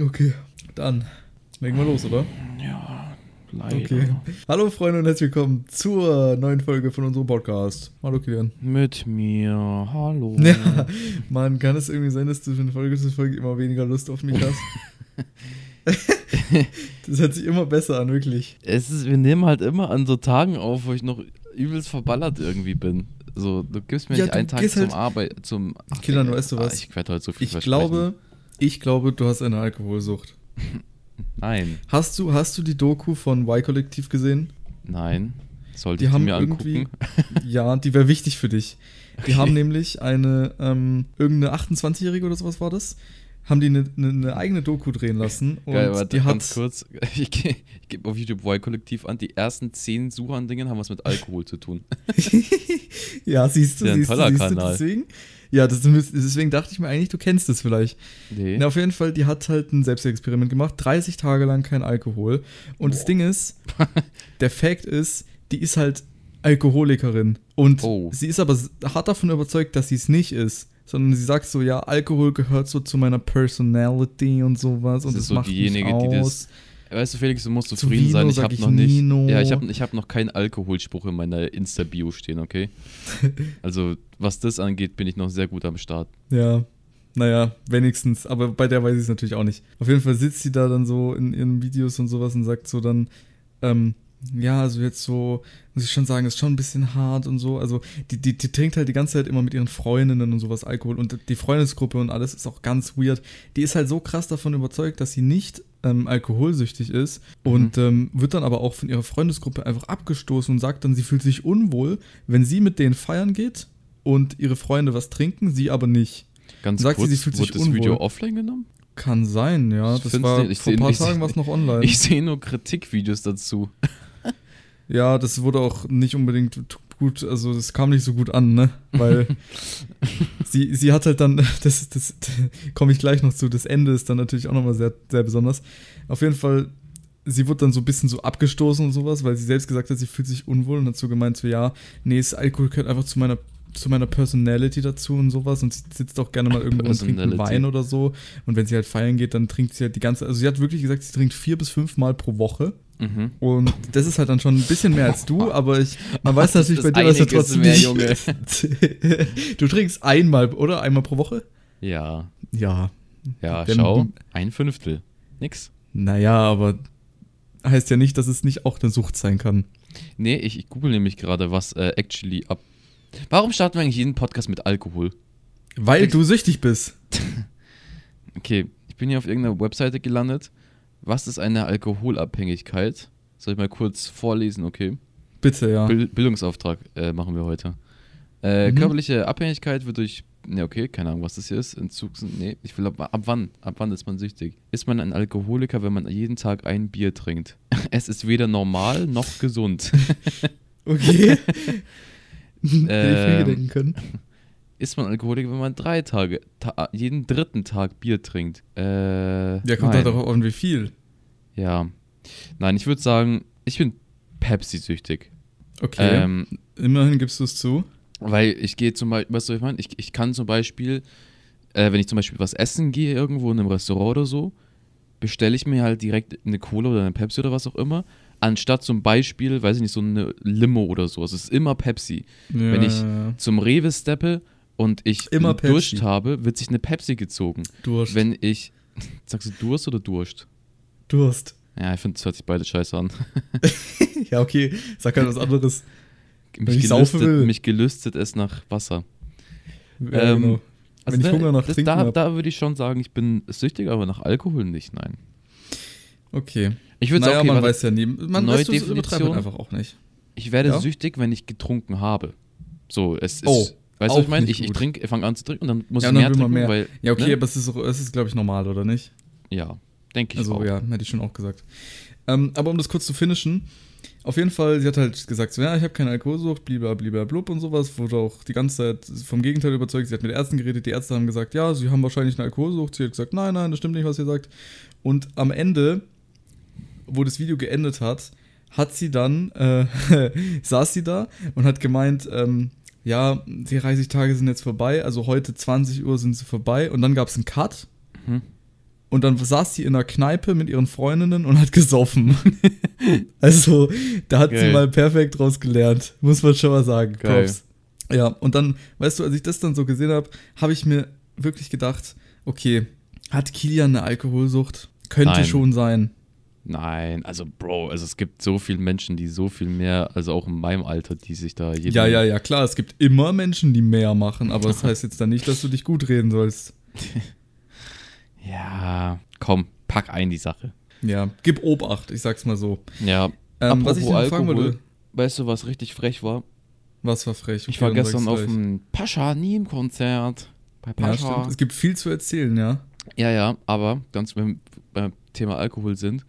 Okay, dann legen wir los, oder? Ja, leider. Okay. Hallo Freunde und herzlich willkommen zur neuen Folge von unserem Podcast. Hallo Kilian. Mit mir, hallo. Ja, Mann, kann es irgendwie sein, dass du von Folge zu Folge immer weniger Lust auf mich hast? das hört sich immer besser an, wirklich. Es ist, wir nehmen halt immer an so Tagen auf, wo ich noch übelst verballert irgendwie bin. So, du gibst mir Ja, nicht einen Tag zum halt- Arbeit, zum... Ach, Kilian, ey, weißt du ah, was? Ich werde heute so viel Ich glaube, ich glaube, du hast eine Alkoholsucht. Nein, Hast du, hast du die Doku von Y-Kollektiv gesehen? nein. Sollte Die ich haben mir irgendwie, angucken? ja, die wäre wichtig für dich. Die Okay. haben nämlich eine, ähm, irgendeine 28-Jährige oder sowas war das, haben die eine, eine, eine eigene Doku drehen lassen und Geil, warte, die hat, ganz kurz. Ich, ge- ich gebe auf YouTube Y-Kollektiv an, die ersten zehn Suchandingen haben was mit Alkohol zu tun. ja, siehst du, Ja, siehst du, siehst du, Kanal. deswegen, ja, das, deswegen dachte ich mir eigentlich, du kennst es vielleicht. Nee. Na, auf jeden Fall, die hat halt ein Selbstexperiment gemacht, 30 Tage lang kein Alkohol und das Boah. Ding ist, der Fact ist, die ist halt Alkoholikerin und Oh. sie ist aber hart davon überzeugt, dass sie es nicht ist. Sondern sie sagt so, ja, Alkohol gehört so zu meiner Personality und sowas Das und ist das so macht diejenige, mich die das- aus. Weißt du, Felix, du musst Zu zufrieden Vino sein. Ich habe noch nicht. Nino. Ja, ich habe ich hab noch keinen Alkoholspruch in meiner Insta-Bio stehen, okay? Also, was das angeht, bin ich noch sehr gut am Start. Ja, naja, wenigstens. Aber bei der weiß ich es natürlich auch nicht. Auf jeden Fall sitzt sie da dann so in ihren Videos und sowas und sagt so dann, ähm, ja, also jetzt so, muss ich schon sagen, ist schon ein bisschen hart und so. Also, die, die, die trinkt halt die ganze Zeit immer mit ihren Freundinnen und sowas Alkohol und die Freundesgruppe und alles ist auch ganz weird. Die ist halt so krass davon überzeugt, dass sie nicht ähm, alkoholsüchtig ist und ähm, wird dann aber auch von ihrer Freundesgruppe einfach abgestoßen und sagt dann, sie fühlt sich unwohl, wenn sie mit denen feiern geht und ihre Freunde was trinken, sie aber nicht. Ganz Sagt sie, kurz, sie fühlt sich wurde das Video unwohl. offline genommen? Kann sein, ja. Ich Das war nicht- ich vor ein paar Tagen was noch online. Ich sehe nur Kritikvideos dazu. Ja, das wurde auch nicht unbedingt gut, also das kam nicht so gut an, ne? Weil sie, sie hat halt dann, das, das, komme ich gleich noch zu, das Ende ist dann natürlich auch nochmal sehr, sehr besonders. Auf jeden Fall, sie wurde dann so ein bisschen so abgestoßen und sowas, weil sie selbst gesagt hat, sie fühlt sich unwohl und hat so gemeint, so ja, nee, das Alkohol gehört einfach zu meiner zu meiner Personality dazu und sowas und sie sitzt auch gerne mal irgendwo und trinkt einen. Wein oder so und wenn sie halt feiern geht, dann trinkt sie halt die ganze, also sie hat wirklich gesagt, sie trinkt vier bis fünf Mal pro Woche Mhm. und das ist halt dann schon ein bisschen mehr als du, aber ich, man weiß natürlich bei dir, dass du trotzdem mehr. Junge. du trinkst einmal, oder? Einmal pro Woche? Ja, Ja. ja, Wenn schau. Ein Fünftel. Nix. Naja, aber heißt ja nicht, dass es nicht auch eine Sucht sein kann. Nee, ich, ich google nämlich gerade, was äh, actually ab. Warum starten wir eigentlich jeden Podcast mit Alkohol? Weil Trinkst- du süchtig bist. Okay, ich bin hier auf irgendeiner Webseite gelandet. Was ist eine Alkoholabhängigkeit? Soll ich mal kurz vorlesen, okay? Bitte, ja. Bil Bildungsauftrag äh, machen wir heute. Äh, Mhm. Körperliche Abhängigkeit wird durch, ne, okay, keine Ahnung, was das hier ist. Entzug, nee, ich will, ab, ab wann? Ab wann ist man süchtig? Ist man ein Alkoholiker, wenn man jeden Tag ein Bier trinkt? Es ist weder normal noch gesund. Okay. Hätte ich mir Ähm, gedenken können. Ist man Alkoholiker, wenn man drei Tage, ta jeden dritten Tag Bier trinkt? Äh, Ja, kommt halt darauf an, wie viel. Ja. Nein, ich würde sagen, ich bin Pepsi-süchtig. Okay. Ähm, Immerhin gibst du es zu. weil ich gehe zum Beispiel, weißt du, was ich meine? Ich, ich kann zum Beispiel, äh, wenn ich zum Beispiel was essen gehe irgendwo in einem Restaurant oder so, bestelle ich mir halt direkt eine Cola oder eine Pepsi oder was auch immer, anstatt zum Beispiel, weiß ich nicht, so eine Limo oder so. Es ist immer Pepsi. Ja, Wenn ich- ja, ja. Zum Rewe steppe und ich Immer einen Pepsi. Durst habe, wird sich eine Pepsi gezogen. Durst. Wenn ich, sagst du Durst oder Durst? Durst. Ja, ich finde, das hört sich beide scheiße an. ja, okay. Sag halt was anderes. Mich gelüstet, mich gelüstet es nach Wasser. Ja, Ähm, genau. Wenn ich Hunger nach das, Trinken da, da würde ich schon sagen, ich bin süchtig, aber nach Alkohol nicht, nein. Okay. Ich würde naja, sagen, okay, man weiß ja nie. Man Neue weiß, übertreibt Definition. einfach auch nicht. ich werde Ja? süchtig, wenn ich getrunken habe. So, es ist, Oh, weißt du, was ich meine? Ich, ich trinke, fange an zu trinken und dann muss Ja, ich dann mehr trinken, mehr. weil, Ja, okay, ne? aber es ist, es ist glaube ich, normal, oder nicht? ja, denke ich Also, auch. ja, hätte ich schon auch gesagt. Ähm, aber um das kurz zu finishen, auf jeden Fall, sie hat halt gesagt, so, ja, ich habe keine Alkoholsucht, blieber, blub und sowas, wurde auch die ganze Zeit vom Gegenteil überzeugt. Sie hat mit Ärzten geredet, die Ärzte haben gesagt, ja, sie haben wahrscheinlich eine Alkoholsucht. Sie hat gesagt, nein, nein, das stimmt nicht, was ihr sagt. Und am Ende, wo das Video geendet hat, hat sie dann, äh, saß sie da und hat gemeint, ähm, ja, die 30 Tage sind jetzt vorbei, also heute 20 Uhr sind sie vorbei und dann gab es einen Cut. Mhm. Und dann saß sie in einer Kneipe mit ihren Freundinnen und hat gesoffen. also, da hat sie Geil. mal perfekt draus gelernt. Muss man schon mal sagen. Geil. Ja, und dann, weißt du, als ich das dann so gesehen habe, habe ich mir wirklich gedacht, okay, hat Kilian eine Alkoholsucht? Könnte Nein. schon sein. Nein, also Bro, also es gibt so viele Menschen, die so viel mehr, also auch in meinem Alter, die sich da jeden Ja, ja, ja, klar, es gibt immer Menschen, die mehr machen, aber das heißt jetzt dann nicht, dass du dich gut reden sollst. Ja, komm, pack ein die Sache. Ja, gib Obacht, ich sag's mal so. Ja, Ähm, was ich denn fragen Alkohol, wollte, weißt du, was richtig frech war? was war frech? Ich Okay, war dann gestern auf dem Pascha Niem-Konzert. Bei Ja, Pascha. stimmt. Es gibt viel zu erzählen, ja. Ja, ja, aber ganz wenn wir beim Thema Alkohol sind.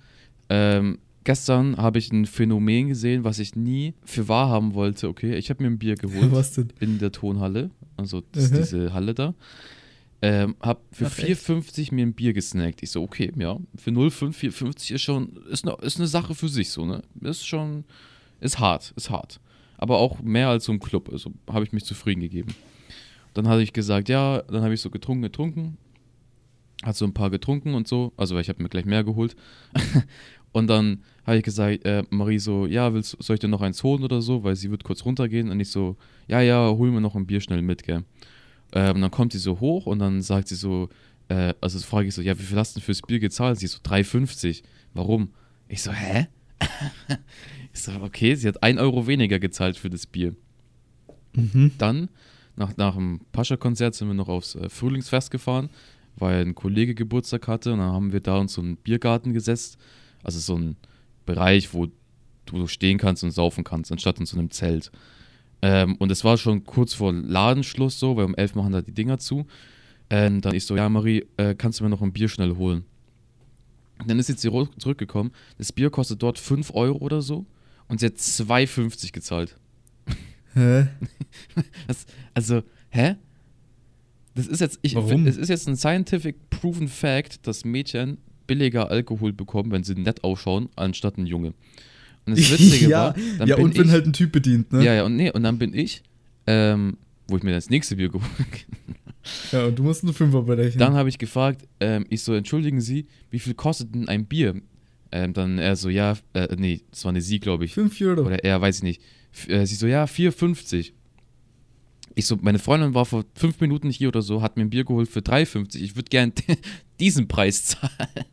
Ähm, gestern habe ich ein Phänomen gesehen, was ich nie für wahr haben wollte. Okay, ich habe mir ein Bier geholt Was denn? in der Tonhalle, also das, Mhm. diese Halle da. Ähm, hab für Ach, echt? 4,50 mir ein Bier gesnackt. Ich so, okay, ja, für 0,5, 4,50 ist schon, ist eine, ist eine Sache für sich so, ne? Ist schon, ist hart, ist hart. Aber auch mehr als so ein Club, also habe ich mich zufrieden gegeben. Dann hatte ich gesagt, ja, dann habe ich so getrunken, getrunken. Hat so ein paar getrunken und so, also ich habe mir gleich mehr geholt. und dann habe ich gesagt, äh, Marie so, ja, willst, soll ich dir noch eins holen oder so, weil sie wird kurz runtergehen und ich so, ja, ja, hol mir noch ein Bier schnell mit, gell. Ähm, und dann kommt sie so hoch und dann sagt sie so, äh, also frage ich so, ja, wie viel hast du denn fürs Bier gezahlt? Sie so, 3,50. Warum? Ich so, hä? ich so, okay, sie hat 1 Euro weniger gezahlt für das Bier. Mhm. Dann, nach, nach dem Pascha-Konzert, sind wir noch aufs äh, Frühlingsfest gefahren, weil ein Kollege Geburtstag hatte und dann haben wir da uns so einen Biergarten gesetzt. Also so ein Bereich, wo du stehen kannst und saufen kannst, anstatt in so einem Zelt. Ähm, und es war schon kurz vor Ladenschluss so, weil um 11 machen da die Dinger zu. Ähm, dann ich so, ja Marie, äh, kannst du mir noch ein Bier schnell holen? Und dann ist jetzt sie zurückgekommen. Das Bier kostet dort 5 Euro oder so und sie hat 2,50 gezahlt. Hä? Das, also, hä? Das ist jetzt, ich, Warum? es ist jetzt ein scientific proven fact, dass Mädchen billiger Alkohol bekommen, wenn sie nett ausschauen, anstatt ein Junge. Und das Witzige ja, war, dann ja bin und wenn ich, halt ein Typ bedient, ne? ja, ja, und nee, und dann bin ich, ähm, wo ich mir das nächste Bier geholt Ja, und du musst einen Fünfer berechnen. Dann habe ich gefragt, ähm, ich so, entschuldigen Sie, wie viel kostet denn ein Bier? Ähm, dann er so, ja, äh, nee, das war eine Sie, glaube ich. 5 Euro. Oder er, weiß ich nicht. F äh, sie so, ja, 4,50. Ich so, meine Freundin war vor fünf Minuten hier oder so, hat mir ein Bier geholt für 3,50. Ich würde gern diesen Preis zahlen.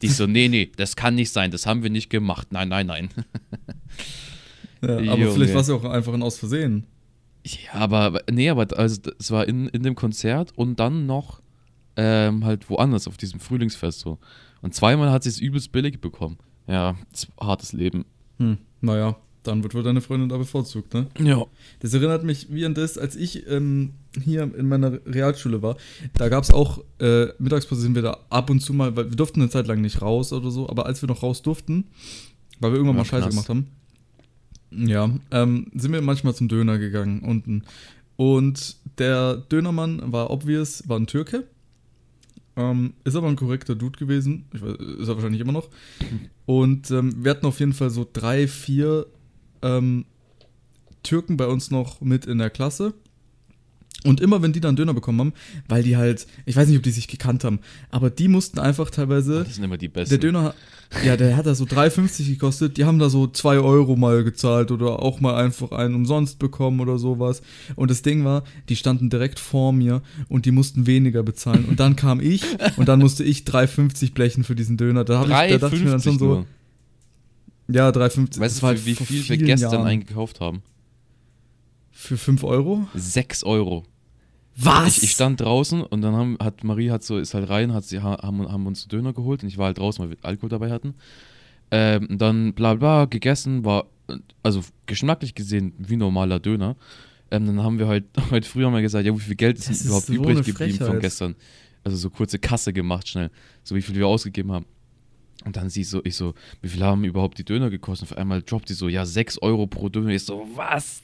Die so, nee, nee, das kann nicht sein, das haben wir nicht gemacht. Nein, nein, nein. ja, aber Junge. vielleicht war es ja auch einfach ein Aus Versehen. Ja, aber, nee, aber also, es war in, in dem Konzert und dann noch ähm, halt woanders auf diesem Frühlingsfest so. Und zweimal hat sie es übelst billig bekommen. Ja, hartes Leben. Hm. Naja, dann wird wohl deine Freundin da bevorzugt, ne? Ja. Das erinnert mich wie an das, als ich ähm, hier in meiner Realschule war. Da gab es auch, äh, Mittagspause sind wir da ab und zu mal, weil wir durften eine Zeit lang nicht raus oder so, aber als wir noch raus durften, weil wir irgendwann Ja, mal Scheiße gemacht haben, ja, ähm, sind wir manchmal zum Döner gegangen unten. Und der Dönermann war obvious, war ein Türke. Ähm, ist aber ein korrekter Dude gewesen. Weiß, ist er wahrscheinlich immer noch. Und ähm, wir hatten auf jeden Fall so drei, vier ähm, Türken bei uns noch mit in der Klasse. Und immer wenn die dann Döner bekommen haben, weil die halt, ich weiß nicht, ob die sich gekannt haben, aber die mussten einfach teilweise, Das sind immer die besten. der Döner, ja, der hat da so 3,50 gekostet, die haben da so 2 Euro mal gezahlt oder auch mal einfach einen umsonst bekommen oder sowas. Und das Ding war, die standen direkt vor mir und die mussten weniger bezahlen. Und dann kam ich und dann musste ich 3,50 blechen für diesen Döner. Da, hab ich, da dachte ich mir dann 3,50 schon so, nur. Ja, 3,50. Weißt du, wie vor viel wir gestern Jahren. eingekauft haben? Für 5 Euro? 6 Euro. Was? Ich, ich stand draußen und dann haben, hat Marie hat so, ist halt rein, hat sie ha- haben, haben uns Döner geholt und ich war halt draußen, weil wir Alkohol dabei hatten. Ähm, dann bla bla gegessen, war also geschmacklich gesehen wie normaler Döner. Ähm, dann haben wir halt heute früh haben wir gesagt, ja, wie viel Geld ist ist überhaupt so übrig geblieben von gestern? Also so kurze Kasse gemacht schnell, so wie viel wir ausgegeben haben. Und dann sie so, ich so, wie viel haben überhaupt die Döner gekostet? Auf einmal droppt die so, ja, 6 Euro pro Döner. Ich so, was?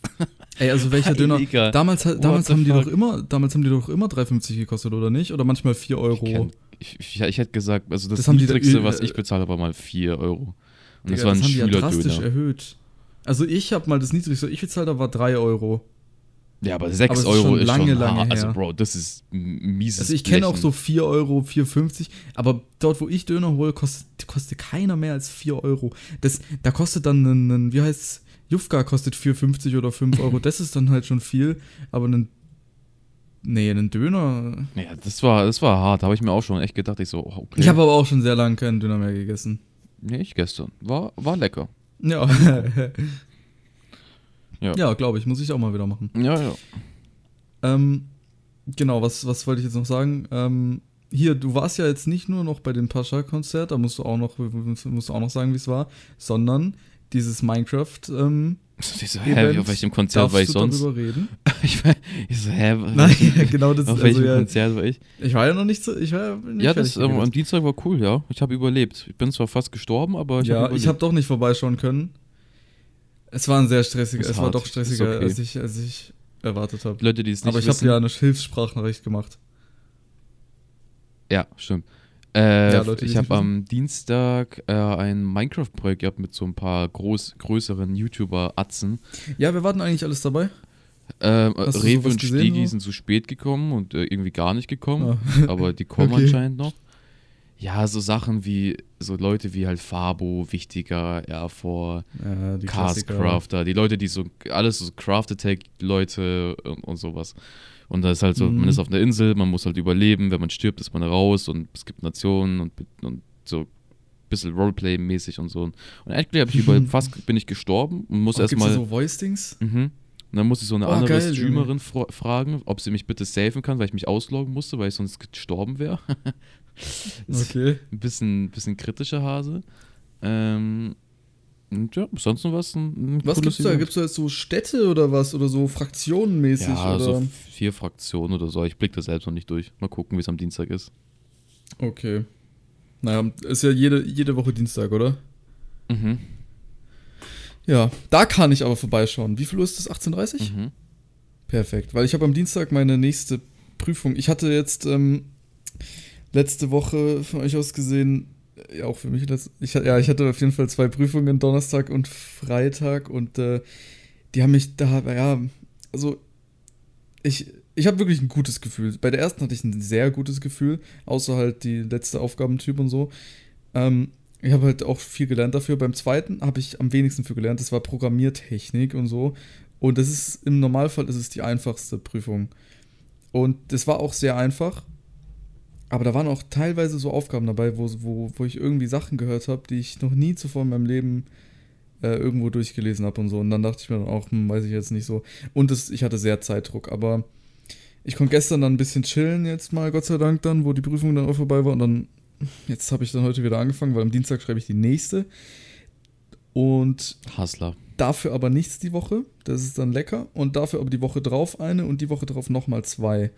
Ey, also welcher Döner? Damals, damals haben die fuck? doch immer, damals haben die doch immer 3,50 gekostet, oder nicht? Oder manchmal 4 Euro. Ich, kenn, ich, ich, ich hätte gesagt, also das, Das die da- niedrigste, was ich bezahlt habe, war mal 4 Euro. Und das Digga, war ein haben die ja drastisch erhöht. Also ich habe mal das niedrigste, ich bezahlt habe, war 3 Euro. Ja, aber 6 Aber ist Euro schon ist lange, schon lange hart. Also. Bro, das ist mieses Also ich kenne auch so 4 Euro, 4,50, aber dort, wo ich Döner hole, kostet, kostet keiner mehr als 4 Euro. Das, da kostet dann ein, ein wie heißt's, Jufka kostet 4,50 oder 5 Euro. Das ist dann halt schon viel, aber ein, nee, ein Döner. Ja, das war, das war hart. Da habe ich mir auch schon echt gedacht, ich so, oh, okay. Ich habe aber auch schon sehr lange keinen Döner mehr gegessen. Nee, ich gestern. War, war lecker. Ja. Ja. ja, glaube ich, muss ich auch mal wieder machen. Ja, ja. Ähm, genau, was, was wollte ich jetzt noch sagen? Ähm, hier, du warst ja jetzt nicht nur noch bei dem Pascha-Konzert, da musst du auch noch, musst du auch noch sagen, wie es war, sondern dieses Minecraft, ähm, Ich so, hä, auf welchem Konzert war ich du sonst? darüber reden? Ich, war, ich so, hä? Nein, genau das auf also welchem ja, Konzert war ich? Ich war ja noch nicht so, ich war ja Ja, das ähm, am. Dienstag war cool, ja. Ich habe überlebt. Ich bin zwar fast gestorben, aber ich Ja, habe ich habe doch nicht vorbeischauen können. Es war ein sehr stressiger, es war hart, doch ist stressiger, okay. als, ich, als ich erwartet habe. Leute, die es nicht Aber ich habe ja eine Hilfssprachnachricht gemacht. Ja, stimmt. Äh, Ja, Leute, ich habe am Dienstag äh, ein Minecraft-Projekt gehabt mit so ein paar groß, größeren YouTuber-Atzen. Ja, wir warten eigentlich alles dabei. Ähm, Rewe und Stegi sind zu spät gekommen und äh, irgendwie gar nicht gekommen. Ah. Aber die kommen Okay. anscheinend noch. Ja, so Sachen wie, so Leute wie halt Fabo, Wichtiger, Airfor, Ja, die Cast Klassiker. Crafter, die Leute, die so, alles so Craft-Attack-Leute und, und sowas. Und da ist halt so, Mhm. man ist auf einer Insel, man muss halt überleben, wenn man stirbt, ist man raus und es gibt Nationen und, und so ein bisschen Roleplay-mäßig und so. Und actually habe ich über, fast bin ich gestorben und muss erstmal. so Voice-Dings? Mhm. Und dann musste ich so eine Oh, andere geil, Streamerin fra fragen, ob sie mich bitte safen kann, weil ich mich ausloggen musste, weil ich sonst gestorben wäre. Okay. Ein bisschen, bisschen kritischer Hase. Ähm, und ja, sonst noch was? Ein, ein Was gibt's da? Event. Gibt's da jetzt so Städte oder was? Oder so fraktionenmäßig? Ja, oder? so vier Fraktionen oder so. Ich blick das selbst noch nicht durch. Mal gucken, wie es am Dienstag ist. Okay. Naja, ist ja jede, jede Woche Dienstag, oder? Mhm. Ja, da kann ich aber vorbeischauen. Wie viel Uhr ist das? 18.30 Mhm. Perfekt, weil ich habe am Dienstag meine nächste Prüfung. Ich hatte jetzt ähm, letzte Woche von euch aus gesehen, äh, ja auch für mich, ich, ja, ich hatte auf jeden Fall zwei Prüfungen, Donnerstag und Freitag und äh, die haben mich da, ja, also ich, ich habe wirklich ein gutes Gefühl. Bei der ersten hatte ich ein sehr gutes Gefühl, außer halt die letzte Aufgabentyp und so. Ähm, ich habe halt auch viel gelernt dafür. Beim zweiten habe ich am wenigsten für gelernt. Das war Programmiertechnik und so. Und das ist im Normalfall ist die einfachste Prüfung. Und das war auch sehr einfach. Aber da waren auch teilweise so Aufgaben dabei, wo, wo, wo ich irgendwie Sachen gehört habe, die ich noch nie zuvor in meinem Leben äh, irgendwo durchgelesen habe und so. Und dann dachte ich mir dann auch, hm, weiß ich jetzt nicht so. Und das, ich hatte sehr Zeitdruck. Aber ich konnte gestern dann ein bisschen chillen jetzt mal, Gott sei Dank dann, wo die Prüfung dann auch vorbei war. Und dann, jetzt habe ich dann heute wieder angefangen, weil am Dienstag schreibe ich die nächste. Und Hustler. dafür aber nichts die Woche. Das ist dann lecker. Und dafür aber die Woche drauf eine und die Woche drauf nochmal zwei.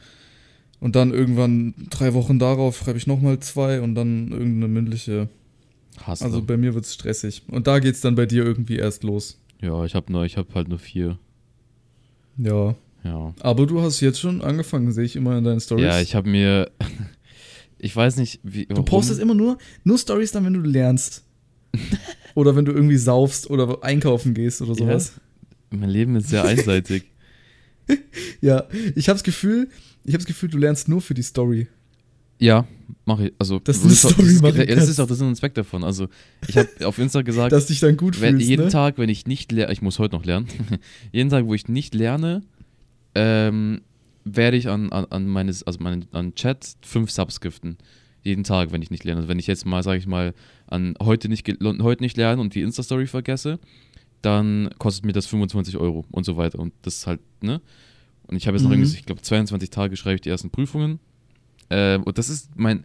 Und dann irgendwann drei Wochen darauf schreibe ich nochmal zwei und dann irgendeine mündliche. Hustler. Also bei mir wird es stressig. Und da geht es dann bei dir irgendwie erst los. ja, ich habe nur, ich habe halt nur vier. Ja. Ja. Aber du hast jetzt schon angefangen, sehe ich immer in deinen Stories. Ja, ich habe mir. ich weiß nicht, wie. Du postest immer nur, nur Stories dann, wenn du lernst. oder wenn du irgendwie saufst oder einkaufen gehst oder sowas. Mein Leben ist sehr einseitig. Ja, ich habe das Gefühl, ich habe das Gefühl, du lernst nur für die Story. ja, mache ich. Also, das, ist das, ist- machen ja, das ist auch das ist ein Zweck davon. Also, ich habe auf Insta gesagt, Dass dich dann gut wenn, fühlst, jeden ne? Tag, wenn ich nicht lerne, ich muss heute noch lernen, jeden Tag, wo ich nicht lerne, ähm, werde ich an, an, an meines, also meinen, an Chat fünf Subs giften. Jeden Tag, wenn ich nicht lerne. Also wenn ich jetzt mal, sage ich mal, an heute nicht, heute nicht lernen und die Insta-Story vergesse, dann kostet mir das 25 Euro und so weiter. Und das ist halt, ne? Und ich habe jetzt noch Mhm. irgendwie, ich glaube, 22 Tage schreibe ich die ersten Prüfungen. Ähm, und das ist mein,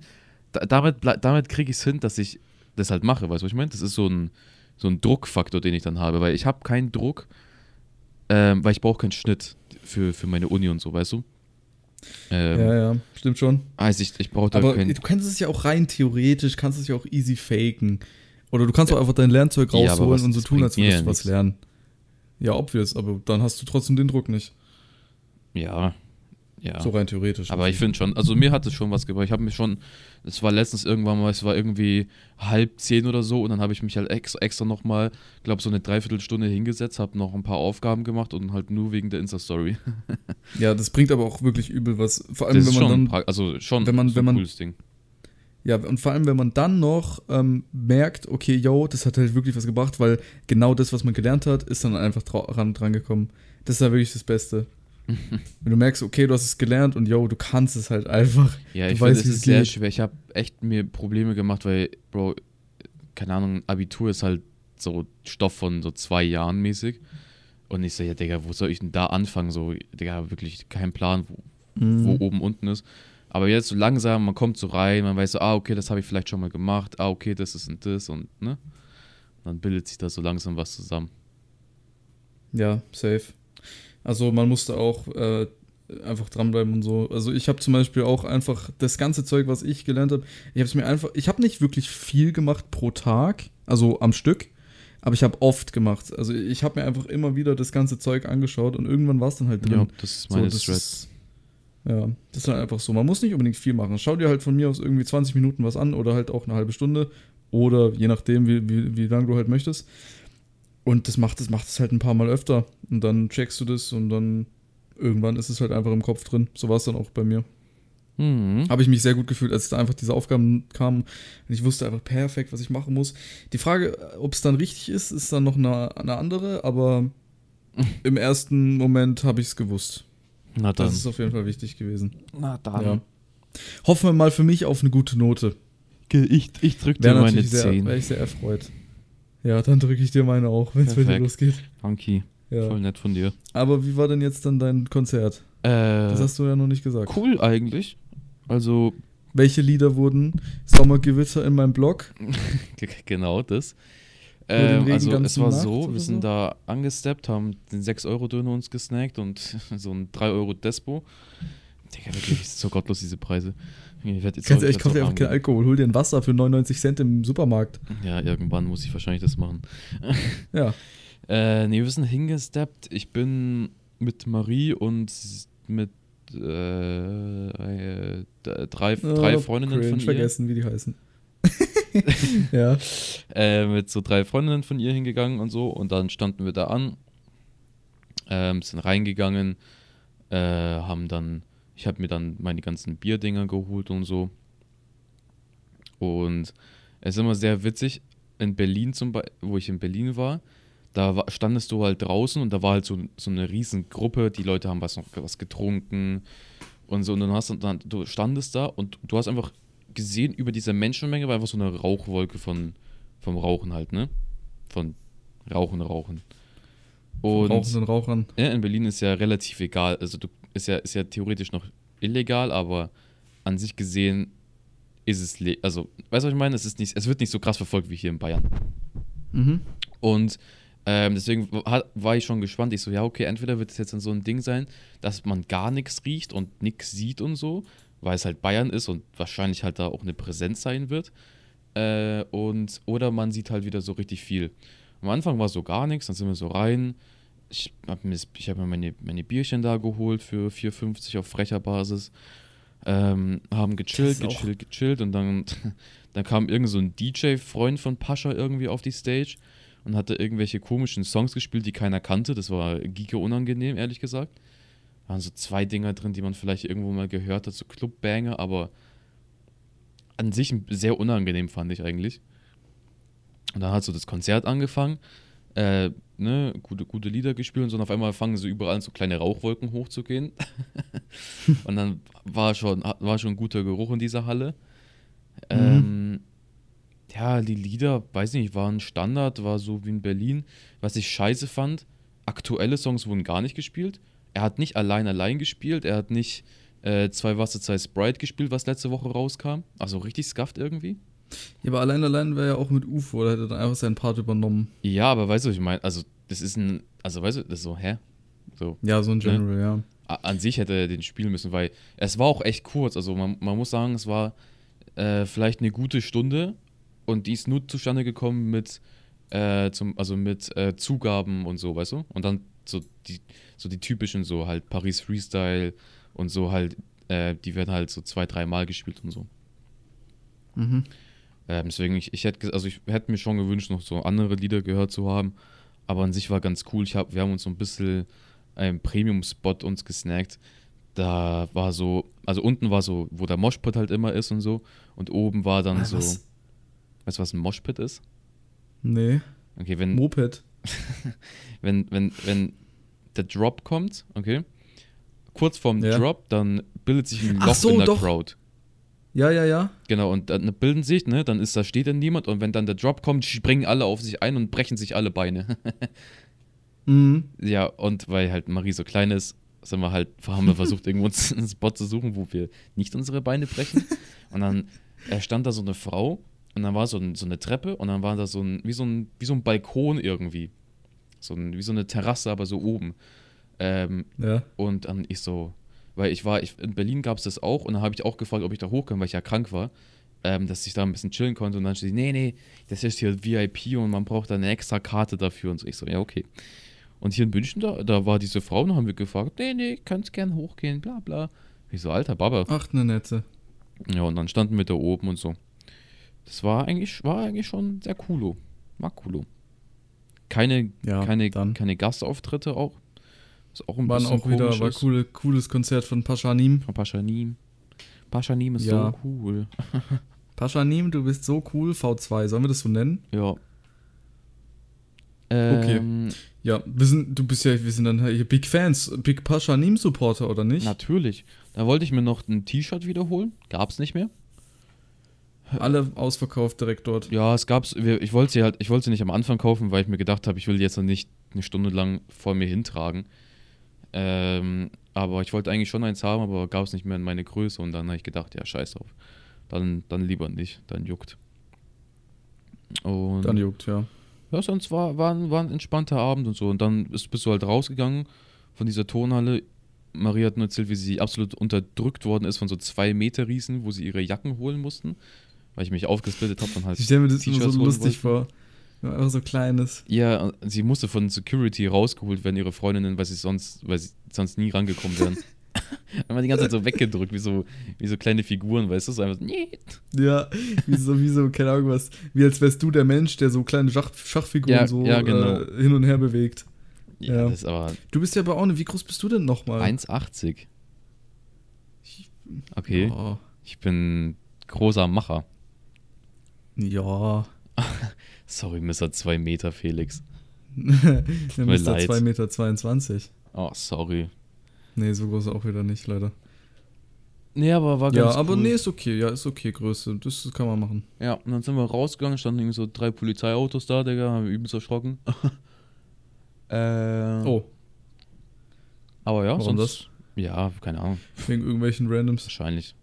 da, damit, damit kriege ich es hin, dass ich das halt mache, weißt du, was ich meine? Das ist so ein, so ein Druckfaktor, den ich dann habe, weil ich habe keinen Druck, ähm, weil ich brauche keinen Schnitt für, für meine Uni und so, weißt du? Ähm, Ja, ja, stimmt schon. Also ich, ich brauche da Aber keinen. du kannst es ja auch rein theoretisch, kannst es ja auch easy faken. Oder du kannst auch einfach dein Lernzeug Ja, rausholen was- und so tun, als würdest ja du was lernen. Ja, obvious, aber dann hast du trotzdem den Druck nicht. Ja. Ja. So rein theoretisch. Aber ich finde schon, also mir hat es schon was gebracht. Ich habe mich schon, es war letztens irgendwann mal, es war irgendwie halb zehn oder so und dann habe ich mich halt extra, extra nochmal, glaube so eine Dreiviertelstunde hingesetzt, habe noch ein paar Aufgaben gemacht und halt nur wegen der Insta-Story. Ja, das bringt aber auch wirklich übel was. Vor allem, Das wenn man schon, dann also schon wenn man- so wenn man- ein cooles Ding. Ja, und vor allem, wenn man dann noch ähm, merkt, okay, yo, das hat halt wirklich was gebracht, weil genau das, was man gelernt hat, ist dann einfach trau- ran, dran gekommen. Das ist ja wirklich das Beste. wenn du merkst, okay, du hast es gelernt und yo, du kannst es halt einfach. Ja, ich finde, es ist sehr geht. schwer. Ich habe echt mir Probleme gemacht, weil, Bro, keine Ahnung, Abitur ist halt so Stoff von so zwei Jahren mäßig. Und ich so, ja, Digga, wo soll ich denn da anfangen? So, Digga, wirklich kein Plan, wo, wo oben unten ist. Aber jetzt so langsam, man kommt so rein, man weiß so, ah, okay, das habe ich vielleicht schon mal gemacht, ah, okay, das ist und das und, ne? Dann bildet sich da so langsam was zusammen. Ja, safe. Also man musste auch äh, einfach dranbleiben und so. Also ich habe zum Beispiel auch einfach das ganze Zeug, was ich gelernt habe, ich habe es mir einfach, ich habe nicht wirklich viel gemacht pro Tag, also am Stück, aber ich habe oft gemacht. Also ich habe mir einfach immer wieder das ganze Zeug angeschaut und irgendwann war es dann halt drin. Ja, das ist meine das Strat. ist, ja, das ist halt einfach so. Man muss nicht unbedingt viel machen. Schau dir halt von mir aus irgendwie 20 Minuten was an oder halt auch eine halbe Stunde oder je nachdem, wie, wie, wie lange du halt möchtest. Und das macht es macht es halt ein paar Mal öfter. Und dann checkst du das und dann irgendwann ist es halt einfach im Kopf drin. So war es dann auch bei mir. Mhm. Habe ich mich sehr gut gefühlt, als da einfach diese Aufgaben kamen. Und ich wusste einfach perfekt, was ich machen muss. Die Frage, ob es dann richtig ist, ist dann noch eine, eine andere, aber im ersten Moment habe ich es gewusst. Na dann. Das ist auf jeden Fall wichtig gewesen. Na dann. Ja. Hoffen wir mal für mich auf eine gute Note. Ich, ich drück dir meine sehr, 10. wäre ich sehr erfreut. Ja, dann drücke ich dir meine auch, wenn es bei dir losgeht. Funky. Ja. Voll nett von dir. Aber wie war denn jetzt dann dein Konzert? Das Äh, hast du ja noch nicht gesagt. cool eigentlich. Also, Welche Lieder wurden Sommergewitter in meinem Blog? genau das. Ähm, also, es war Nacht so, wir so? sind da angesteppt, haben den 6-Euro-Döner uns gesnackt und so ein 3-Euro-Despo. Digga, wirklich, ist so gottlos, diese Preise. Ich werd jetzt Ganz ehrlich, ich kauf dir einfach kein auch Alkohol, hol dir ein Wasser für 99 Cent im Supermarkt. Ja, irgendwann muss ich wahrscheinlich das machen. Ja. Äh, nee, wir sind hingesteppt. Ich bin mit Marie und mit äh, äh, drei, drei Oh, Freundinnen cringe, von ihr. vergessen, wie die heißen. ja. äh, mit so drei Freundinnen von ihr hingegangen und so. Und dann standen wir da an, ähm, sind reingegangen, äh, haben dann, ich habe mir dann meine ganzen Bierdinger geholt und so. Und es ist immer sehr witzig, in Berlin zum Beispiel, wo ich in Berlin war, da standest du halt draußen und da war halt so, so eine riesen Gruppe, die Leute haben was, was getrunken und so. Und dann hast du, dann, du standest da und du hast einfach gesehen, über diese Menschenmenge war einfach so eine Rauchwolke von, vom Rauchen halt, ne? Von Rauchen, Rauchen. Und Rauchenden Rauchern. ja, in Berlin ist ja relativ egal. Also du ist ja, ist ja theoretisch noch illegal, aber an sich gesehen ist es also, weißt du, was ich meine? Es ist nicht, es wird nicht so krass verfolgt wie hier in Bayern. Mhm. Und ähm, deswegen wa- war ich schon gespannt. Ich so, ja, okay, entweder wird es jetzt dann so ein Ding sein, dass man gar nichts riecht und nichts sieht und so, weil es halt Bayern ist und wahrscheinlich halt da auch eine Präsenz sein wird. Äh, und, oder man sieht halt wieder so richtig viel. Am Anfang war so gar nichts, dann sind wir so rein. Ich habe mir, ich hab mir meine, meine Bierchen da geholt für 4,50 auf frecher Basis. Ähm, haben gechillt, gechillt, gechillt und dann, dann kam irgend so ein DJ-Freund von Pascha irgendwie auf die Stage und hatte irgendwelche komischen Songs gespielt, die keiner kannte. Das war giga unangenehm, ehrlich gesagt. Da waren so zwei Dinger drin, die man vielleicht irgendwo mal gehört hat, so Clubbanger, aber an sich sehr unangenehm fand ich eigentlich. Und dann hat so das Konzert angefangen, äh, ne, gute, gute Lieder gespielt und so, und auf einmal fangen so überall an, so kleine Rauchwolken hochzugehen. und dann war schon, war schon ein guter Geruch in dieser Halle. Ähm, ja, die Lieder, weiß nicht, waren Standard, war so wie in Berlin. Was ich scheiße fand, aktuelle Songs wurden gar nicht gespielt. Er hat nicht allein allein gespielt, er hat nicht äh, zwei Wasser, zwei Sprite gespielt, was letzte Woche rauskam. Also richtig scuffed irgendwie. Ja, aber allein allein wäre ja auch mit UFO, da hätte er dann einfach seinen Part übernommen. Ja, aber weißt du, was ich meine, also das ist ein, also weißt du, das ist so, hä? So, Ja, so ein General, ja. a- an sich hätte er den spielen müssen, weil es war auch echt kurz. Also man, man muss sagen, es war äh, vielleicht eine gute Stunde und die ist nur zustande gekommen mit, äh, zum, also mit äh, Zugaben und so, weißt du? Und dann so die, so die typischen, so halt Paris Freestyle Und so halt, äh, die werden halt so zwei, dreimal gespielt und so. Mhm. Ähm, deswegen, ich, ich hätte, also ich hätte mir schon gewünscht, noch so andere Lieder gehört zu haben. Aber an sich war ganz cool. Ich hab, wir haben uns so ein bisschen einen Premium-Spot uns gesnackt. Da war so, also unten war so, wo der Moshpit halt immer ist und so. Und oben war dann Ah, so, was? weißt du, was ein Moshpit ist? Nee. Okay, wenn, Moped. wenn, wenn, wenn der Drop kommt, okay, kurz vorm Ja. Drop, dann bildet sich ein Loch so, in der doch. Crowd. Ja, ja, ja. Genau, und dann bilden sich, ne, dann ist da steht dann niemand und wenn dann der Drop kommt, springen alle auf sich ein und brechen sich alle Beine. Mhm. ja, und weil halt Marie so klein ist, sind wir halt, haben wir versucht, irgendwo einen Spot zu suchen, wo wir nicht unsere Beine brechen. Und dann stand da so eine Frau und dann war so, ein, so eine Treppe und dann war da so ein, wie so ein, wie so ein Balkon irgendwie. So ein, wie so eine Terrasse, aber so oben. Ähm, Ja. und dann ich so, weil ich war, ich, in Berlin gab es das auch und dann habe ich auch gefragt, ob ich da hoch kann, weil ich ja krank war, ähm, dass ich da ein bisschen chillen konnte und dann steht sie, nee, nee, das ist hier VIP und man braucht da eine extra Karte dafür und so. Ich so, ja, okay. Und hier in München, da, da war diese Frau, und haben wir gefragt, nee, nee, kannst gern hochgehen, bla bla. Ich so, alter Baba. Ach, ne nette. Ja, und dann standen wir da oben und so. Das war eigentlich, war eigentlich schon sehr coolo. War coolo. Keine, Ja, keine, dann. keine Gastauftritte auch. Ist auch ein Waren bisschen auch wieder, war ist. coole, cooles Konzert von Paschanim. Von Paschanim. Paschanim ist Ja. so cool. Paschanim, du bist so cool, V2, sollen wir das so nennen? Ja. Okay. Ähm, Ja, wir sind, du bist ja, wir sind dann hier Big Fans, Big Paschanim Supporter, oder nicht? Natürlich. Da wollte ich mir noch ein T-Shirt wiederholen. Gab's nicht mehr. Alle ausverkauft direkt dort. Ja, es gab's. Ich wollte sie halt, ich wollte sie nicht am Anfang kaufen, weil ich mir gedacht habe, ich will die jetzt noch nicht eine Stunde lang vor mir hintragen. Ähm, aber ich wollte eigentlich schon eins haben, aber gab es nicht mehr in meine Größe und dann habe ich gedacht, ja, scheiß drauf. Dann, dann lieber nicht, dann juckt. Und Dann juckt, ja. Ja, sonst war, war, ein, war ein entspannter Abend und so. Und dann ist, bist du halt rausgegangen von dieser Turnhalle. Maria hat nur erzählt, wie sie absolut unterdrückt worden ist von so zwei Meter Riesen, wo sie ihre Jacken holen mussten. Weil ich mich aufgesplittet habe und halt. Ich stelle mir das immer so lustig vor. Ja, Einfach so kleines. Ja, sie musste von Security rausgeholt werden, ihre Freundinnen, weil sie sonst, weil sie sonst nie rangekommen wären. Einmal die ganze Zeit so weggedrückt, wie so, wie so kleine Figuren, weißt du? So einfach so, nee. Ja, wie so, wie so, keine Ahnung was. Wie als wärst du der Mensch, der so kleine Schach, Schachfiguren Ja, so ja, genau. äh, hin und her bewegt. Ja, Ja. das ist aber Du bist ja aber auch eine, wie groß bist du denn nochmal? 1,80. Okay, Ja. ich bin großer Macher. ja. Sorry, Mr. 2 Meter Felix. Leid. 2,22 Meter. 22. Oh, sorry. Nee, so groß auch wieder nicht, leider. Nee, aber war Ja, ganz aber cool. nee, ist okay. Ja, ist okay, Größe. Das kann man machen. Ja, und dann sind wir rausgegangen, standen irgendwie so drei Polizeiautos da, Digga, haben wir übelst erschrocken. äh, Oh, aber ja, warum sonst, Ja, keine Ahnung, wegen irgendwelchen Randoms. wahrscheinlich.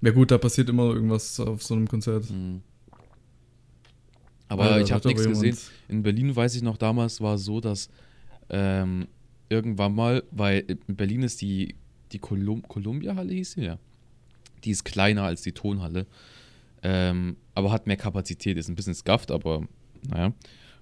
Ja gut, da passiert immer irgendwas auf so einem Konzert. Mhm. Aber Alter, ich habe nichts gesehen. In Berlin weiß ich noch, damals war es so, dass ähm, irgendwann mal, weil in Berlin ist die, die Colum Columbia-Halle hieß sie, ja. Die ist kleiner als die Tonhalle, ähm, aber hat mehr Kapazität, ist ein bisschen scuffed, aber naja.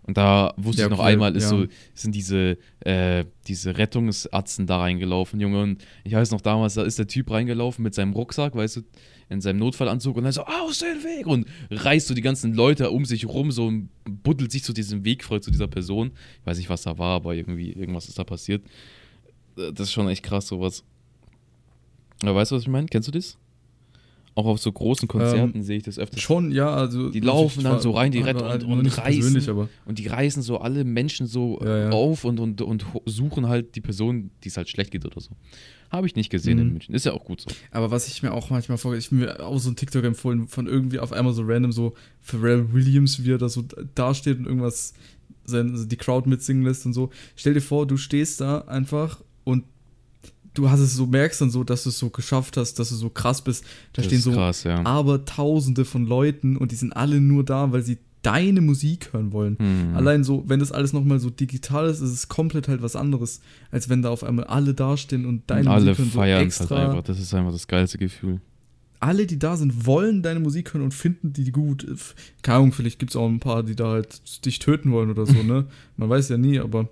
Und da wusste Ja, ich noch okay, einmal, ist ja. so, sind diese, äh, diese Rettungsarzten da reingelaufen, Junge. Und ich weiß noch damals, da ist der Typ reingelaufen mit seinem Rucksack, weißt du, in seinem Notfallanzug und dann so, aus dem Weg! Und reißt so die ganzen Leute um sich rum, so und buddelt sich zu diesem Weg frei zu dieser Person. Ich weiß nicht, was da war, aber irgendwie, irgendwas ist da passiert. Äh, Das ist schon echt krass, sowas. Aber weißt du, was ich meine? Kennst du das? Auch auf so großen Konzerten sehe ich das öfter. Schon, ja, also. Die laufen dann so rein, die retten und- und reißen. Und die reißen so alle Menschen so Ja, ja. auf und, und, und suchen halt die Person, die es halt schlecht geht oder so. Habe ich nicht gesehen in Mhm. München. Ist ja auch gut so. Aber was ich mir auch manchmal vorgehe, ich mir auch so ein TikTok empfohlen, von irgendwie auf einmal so random so Pharrell Williams, wie er da so dasteht und irgendwas sein, also die Crowd mitsingen lässt und so. Stell dir vor, du stehst da einfach und du hast es so, merkst dann so, dass du es so geschafft hast, dass du so krass bist. Da Das stehen ist so krass, ja. aber tausende von Leuten und die sind alle nur da, weil sie deine Musik hören wollen. Hm. Allein so, wenn das alles nochmal so digital ist, ist es komplett halt was anderes, als wenn da auf einmal alle dastehen und deine und alle Musik hören, so feiern es extra. halt einfach. Das ist einfach das geilste Gefühl. Alle, die da sind, wollen deine Musik hören und finden die gut. Keine Ahnung, vielleicht gibt es auch ein paar, die da halt dich töten wollen oder so, ne? Man weiß ja nie, aber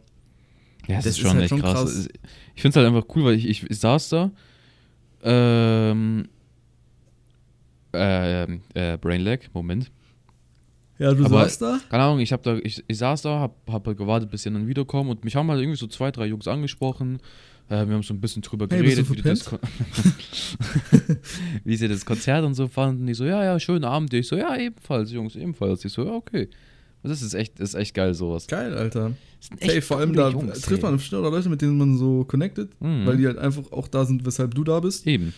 ja, das, das ist schon halt echt schon krass. krass. Ich finde es halt einfach cool, weil ich, ich, saß da. Ähm, ähm äh, äh, Brainlag, Moment. Ja, du aber, saß da? Keine Ahnung, ich, hab da, ich, ich saß da, hab, hab halt gewartet, bis sie dann wiederkommen und mich haben halt irgendwie so zwei, drei Jungs angesprochen. Äh, wir haben so ein bisschen drüber hey, geredet, wie, das wie sie das Konzert und so fanden. Die so, ja, ja, schönen Abend. Ich so, ja, ebenfalls, Jungs, ebenfalls. Ich so, ja, okay. Das ist echt, ist echt geil, sowas. Geil, Alter. Hey, vor allem da Jungs, trifft man auch Leute, mit denen man so connected, Mhm. weil die halt einfach auch da sind, weshalb du da bist. Eben.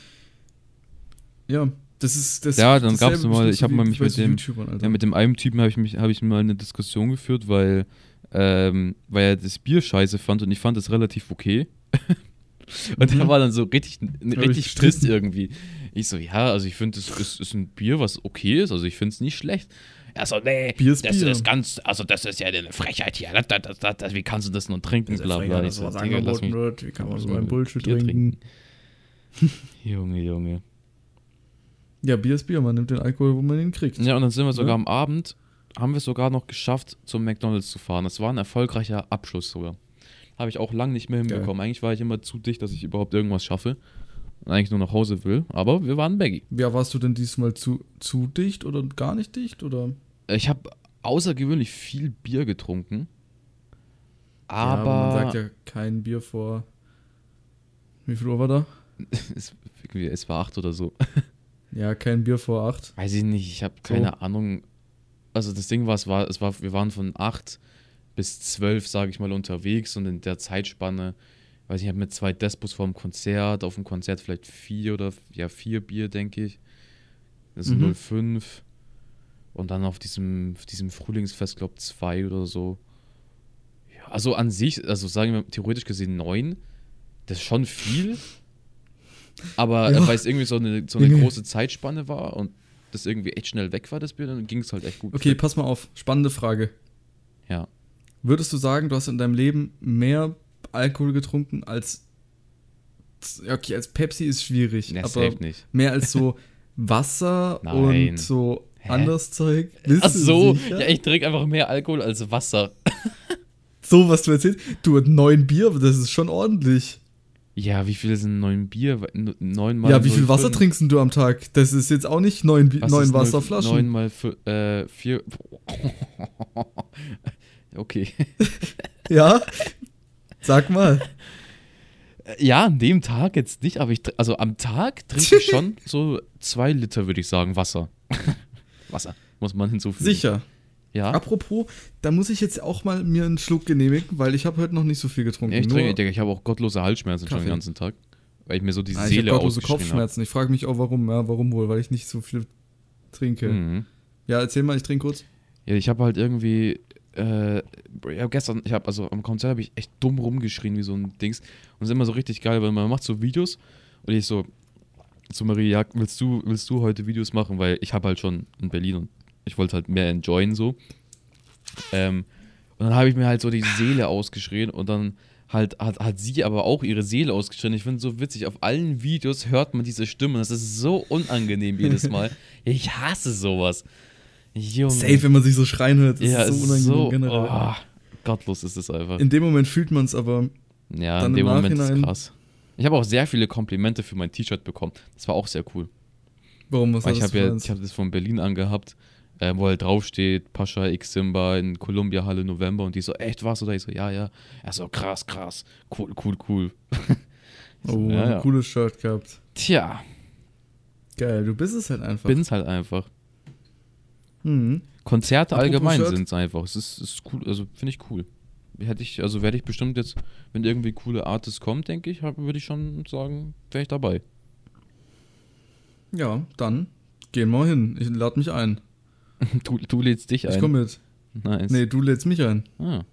Ja, das ist das Ja, dann dasselbe gab's mal- ich hab wie mal mich mit dem-. Ja, mit dem einen Typen habe ich mich, habe ich mal eine Diskussion geführt, weil, ähm, weil er das Bier scheiße fand und ich fand es relativ okay. und Mhm. war dann so richtig, ich richtig trist irgendwie. Ich so, ja, also ich finde, es ist, ist ein Bier, was okay ist, also ich finde es nicht schlecht. Er so, nee, Bier ist das Bier. ist ganz, also das ist ja eine Frechheit hier. Das, das, das, das, wie kannst du das nur trinken? Bla, bla. So, was angeboten wird, wie kann man so mich ein mit Bullshit Bier trinken? Junge, Junge. Ja, Bier ist Bier, man nimmt den Alkohol, wo man ihn kriegt. Ja, und dann sind wir sogar Ja. am Abend, haben wir es sogar noch geschafft, zum McDonalds zu fahren. Das war ein erfolgreicher Abschluss sogar. Habe ich auch lange nicht mehr hinbekommen. Eigentlich war ich immer zu dicht, dass ich überhaupt irgendwas schaffe. Eigentlich nur nach Hause will. Aber wir waren Baggy. Ja, warst du denn diesmal zu, zu dicht oder gar nicht dicht? Oder? Ich habe außergewöhnlich viel Bier getrunken. ja, Aber man sagt ja kein Bier vor. Wie viel Uhr war da? es, es war acht oder so. Ja, kein Bier vor acht. Weiß ich nicht, ich habe keine Ahnung. Also das Ding war, es war, es war, wir waren von 8 bis 12, sage ich mal, unterwegs und in der Zeitspanne, weiß ich, ich habe mit zwei Despos vor dem Konzert, auf dem Konzert vielleicht vier oder ja, vier Bier, denke ich. Das sind Mhm. 05. Und dann auf diesem, auf diesem Frühlingsfest, glaube ich, zwei oder so. Ja, also an sich, also sagen wir theoretisch gesehen neun, das ist schon viel. Aber Ja. weil es irgendwie so eine, so eine große Zeitspanne war und das irgendwie echt schnell weg war, das Bier, dann ging es halt echt gut. Okay, pass mal auf. Spannende Frage. Ja. Würdest du sagen, du hast in deinem Leben mehr Alkohol getrunken als. Okay, als Pepsi ist schwierig. Ja, aber nicht. mehr als so Wasser und so Hä? anderes Zeug. Bist Ach so, ja, ich trinke einfach mehr Alkohol als Wasser. So, was du erzählst. Du, neun Bier, das ist schon ordentlich. Ja, wie viel sind neun Bier? Neun mal ja, wie viel 0,5? Wasser trinkst du am Tag? Das ist jetzt auch nicht neun, Bi Was neun Wasserflaschen. Neun mal äh, vier. okay. Ja? Sag mal. Ja, an dem Tag jetzt nicht, aber ich, also am Tag trinke ich schon so zwei Liter, würde ich sagen, Wasser. Wasser, muss man hinzufügen. Sicher. Ja. Apropos, da muss ich jetzt auch mal mir einen Schluck genehmigen, weil ich habe heute noch nicht so viel getrunken. ja ich trinke, Digga, ich habe auch gottlose Halsschmerzen schon Kaffee. den ganzen Tag. Weil ich mir so die Ah, ich habe Seele gottlose ausgeschrien habe. Kopfschmerzen. Ich frage mich auch, warum. Ja, warum wohl? Weil ich nicht so viel trinke. Mhm. Ja, erzähl mal, ich trinke kurz. Ja, ich habe halt irgendwie, äh, ja, gestern, ich habe, also am Konzert habe ich echt dumm rumgeschrien wie so ein Dings. Und das ist immer so richtig geil, weil man macht so Videos und ich so zu Marie, ja, willst du, willst du heute Videos machen? Weil ich habe halt schon in Berlin und ich wollte halt mehr enjoyen so. Ähm, und dann habe ich mir halt so die Seele ausgeschrien und dann halt hat, hat sie aber auch ihre Seele ausgeschrien. Ich finde es so witzig, auf allen Videos hört man diese Stimme. Das ist so unangenehm jedes Mal. Ich hasse sowas. Junge. Safe, wenn man sich so schreien hört. Das Ja, ist es so unangenehm so, generell. oh, gottlos ist es einfach. In dem Moment fühlt man es aber. ja, in dem Moment ist es krass. Ich habe auch sehr viele Komplimente für mein T-Shirt bekommen. Das war auch sehr cool. Warum? Was Weil ich habe ja, ich habe das von Berlin angehabt, äh, wo halt draufsteht, Pascha X Simba in Columbia Halle November und die so, echt was? Oder ich so, ja, ja. Er so, krass, krass, cool, cool, cool. Oh, Ja, ein ja. cooles Shirt gehabt. Tja, Geil, du bist es halt einfach. bin's halt einfach. Mhm. Konzerte Apropos allgemein Shirt. sind's einfach. Es ist, es ist cool, also finde ich cool. Hätte ich, also werde ich bestimmt jetzt, wenn irgendwie coole Artists kommt, denke ich, würde ich schon sagen, wäre ich dabei. Ja, dann gehen wir hin. Ich lade mich ein. Du, du lädst dich ein. Ich komme mit. Nice. Nee, du lädst mich ein. Ah.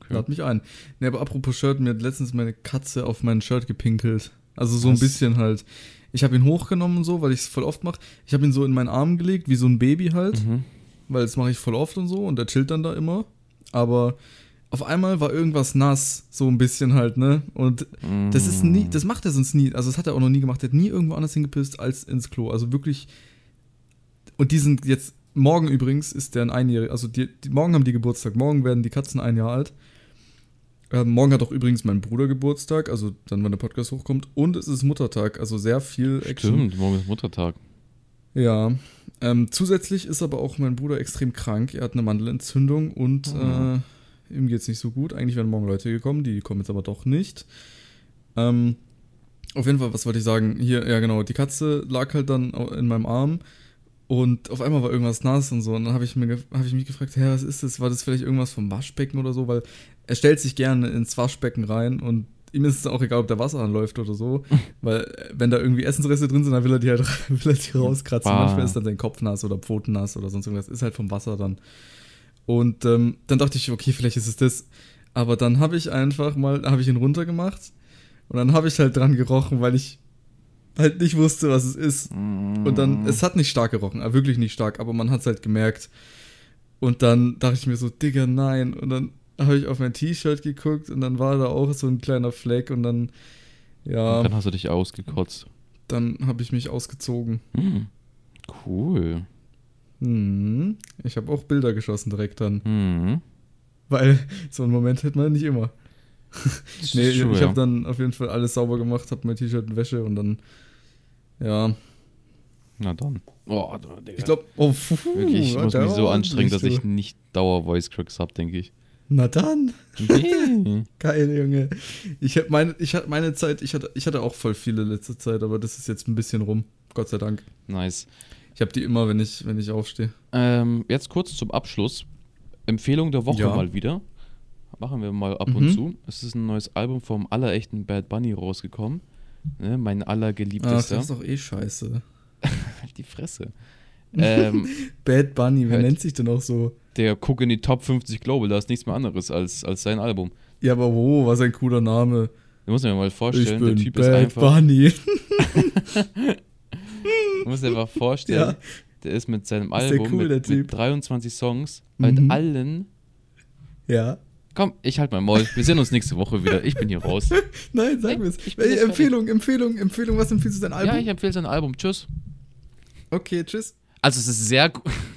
Okay. Lad mich ein. Nee, aber apropos Shirt, mir hat letztens meine Katze auf mein Shirt gepinkelt. Also so Was? ein bisschen halt. Ich habe ihn hochgenommen und so, weil ich es voll oft mache. Ich habe ihn so in meinen Arm gelegt, wie so ein Baby halt. Mhm. Weil das mache ich voll oft und so und der chillt dann da immer. Aber auf einmal war irgendwas nass, so ein bisschen halt, ne? Und das ist nie, das macht er sonst nie. Also das hat er auch noch nie gemacht. Er hat nie irgendwo anders hingepisst als ins Klo. Also wirklich. Und die sind jetzt, morgen übrigens ist der ein Einjähriger, also die, die, morgen haben die Geburtstag. Morgen werden die Katzen ein Jahr alt. Ähm, morgen hat auch übrigens mein Bruder Geburtstag, also dann, wenn der Podcast hochkommt. Und es ist Muttertag, also sehr viel Action. Stimmt, morgen ist Muttertag. Ja. Ähm, zusätzlich ist aber auch mein Bruder extrem krank. Er hat eine Mandelentzündung und Mhm. äh, ihm geht's nicht so gut. Eigentlich wären morgen Leute gekommen, die kommen jetzt aber doch nicht. Ähm, auf jeden Fall, was wollte ich sagen? Hier, ja genau, die Katze lag halt dann in meinem Arm und auf einmal war irgendwas nass und so. Und dann habe ich, mir hab ich mich gefragt, hä, was ist das? War das vielleicht irgendwas vom Waschbecken oder so? Weil er stellt sich gerne ins Waschbecken rein und ihm ist es auch egal, ob da Wasser anläuft oder so. Weil äh, wenn da irgendwie Essensreste drin sind, dann will er die halt will er die rauskratzen. Bah. Manchmal ist dann sein Kopf nass oder Pfoten nass oder sonst irgendwas. Ist halt vom Wasser dann. Und ähm, dann dachte ich, okay, vielleicht ist es das. Aber dann habe ich einfach mal, habe ich ihn runtergemacht und dann habe ich halt dran gerochen, weil ich halt nicht wusste, was es ist. Und Mhm. dann, es hat nicht stark gerochen, äh, wirklich nicht stark, aber man hat es halt gemerkt. Und dann dachte ich mir so, Digga, nein. Und dann habe ich auf mein T-Shirt geguckt und dann war da auch so ein kleiner Fleck und dann, ja, Dann hast du dich ausgekotzt. dann habe ich mich ausgezogen. Hm. Cool. Hm. Ich habe auch Bilder geschossen direkt dann, Hm. weil so einen Moment hat man nicht immer. Nee, ich, ich habe dann auf jeden Fall alles sauber gemacht, habe mein T-Shirt und Wäsche und dann, ja, Na dann. Oh, Digga. ich glaube, oh, Wirklich, ich muss mich so anstrengen, dass ich nicht Dauer-Voice-Cracks habe, denke ich. Na dann. Nee. Geil, Junge. Ich hab meine, ich hatte meine Zeit, ich hatte, ich hatte auch voll viele letzte Zeit, aber das ist jetzt ein bisschen rum. Gott sei Dank. nice. Ich habe die immer, wenn ich, wenn ich aufstehe. Ähm, jetzt kurz zum Abschluss. Empfehlung der Woche Ja. mal wieder. Machen wir mal ab Mhm. und zu. Es ist ein neues Album vom allerechten Bad Bunny rausgekommen. Ne, mein Ach, das allergeliebtester. ist doch eh scheiße. halt die Fresse. Ähm, Bad Bunny, wer Hört. nennt sich denn auch so? der guck in die Top 50 Global, da ist nichts mehr anderes als, als sein Album. Ja, aber wo? Was ein cooler Name. Du musst dir mal vorstellen, der Typ ist Bad einfach. Bunny. Du musst dir einfach vorstellen, Ja. der ist mit seinem Ist Album cool, mit, mit 23 Songs Mhm. mit allen. Ja. Komm, ich halt mein Maul. Wir sehen uns nächste Woche wieder. Ich bin hier raus. Nein, sag Ey, jetzt Empfehlung, Empfehlung, Empfehlung. Was empfiehlst du dein Album? Ja, ich empfehle sein Album. Tschüss. okay, tschüss. Also es ist sehr gut.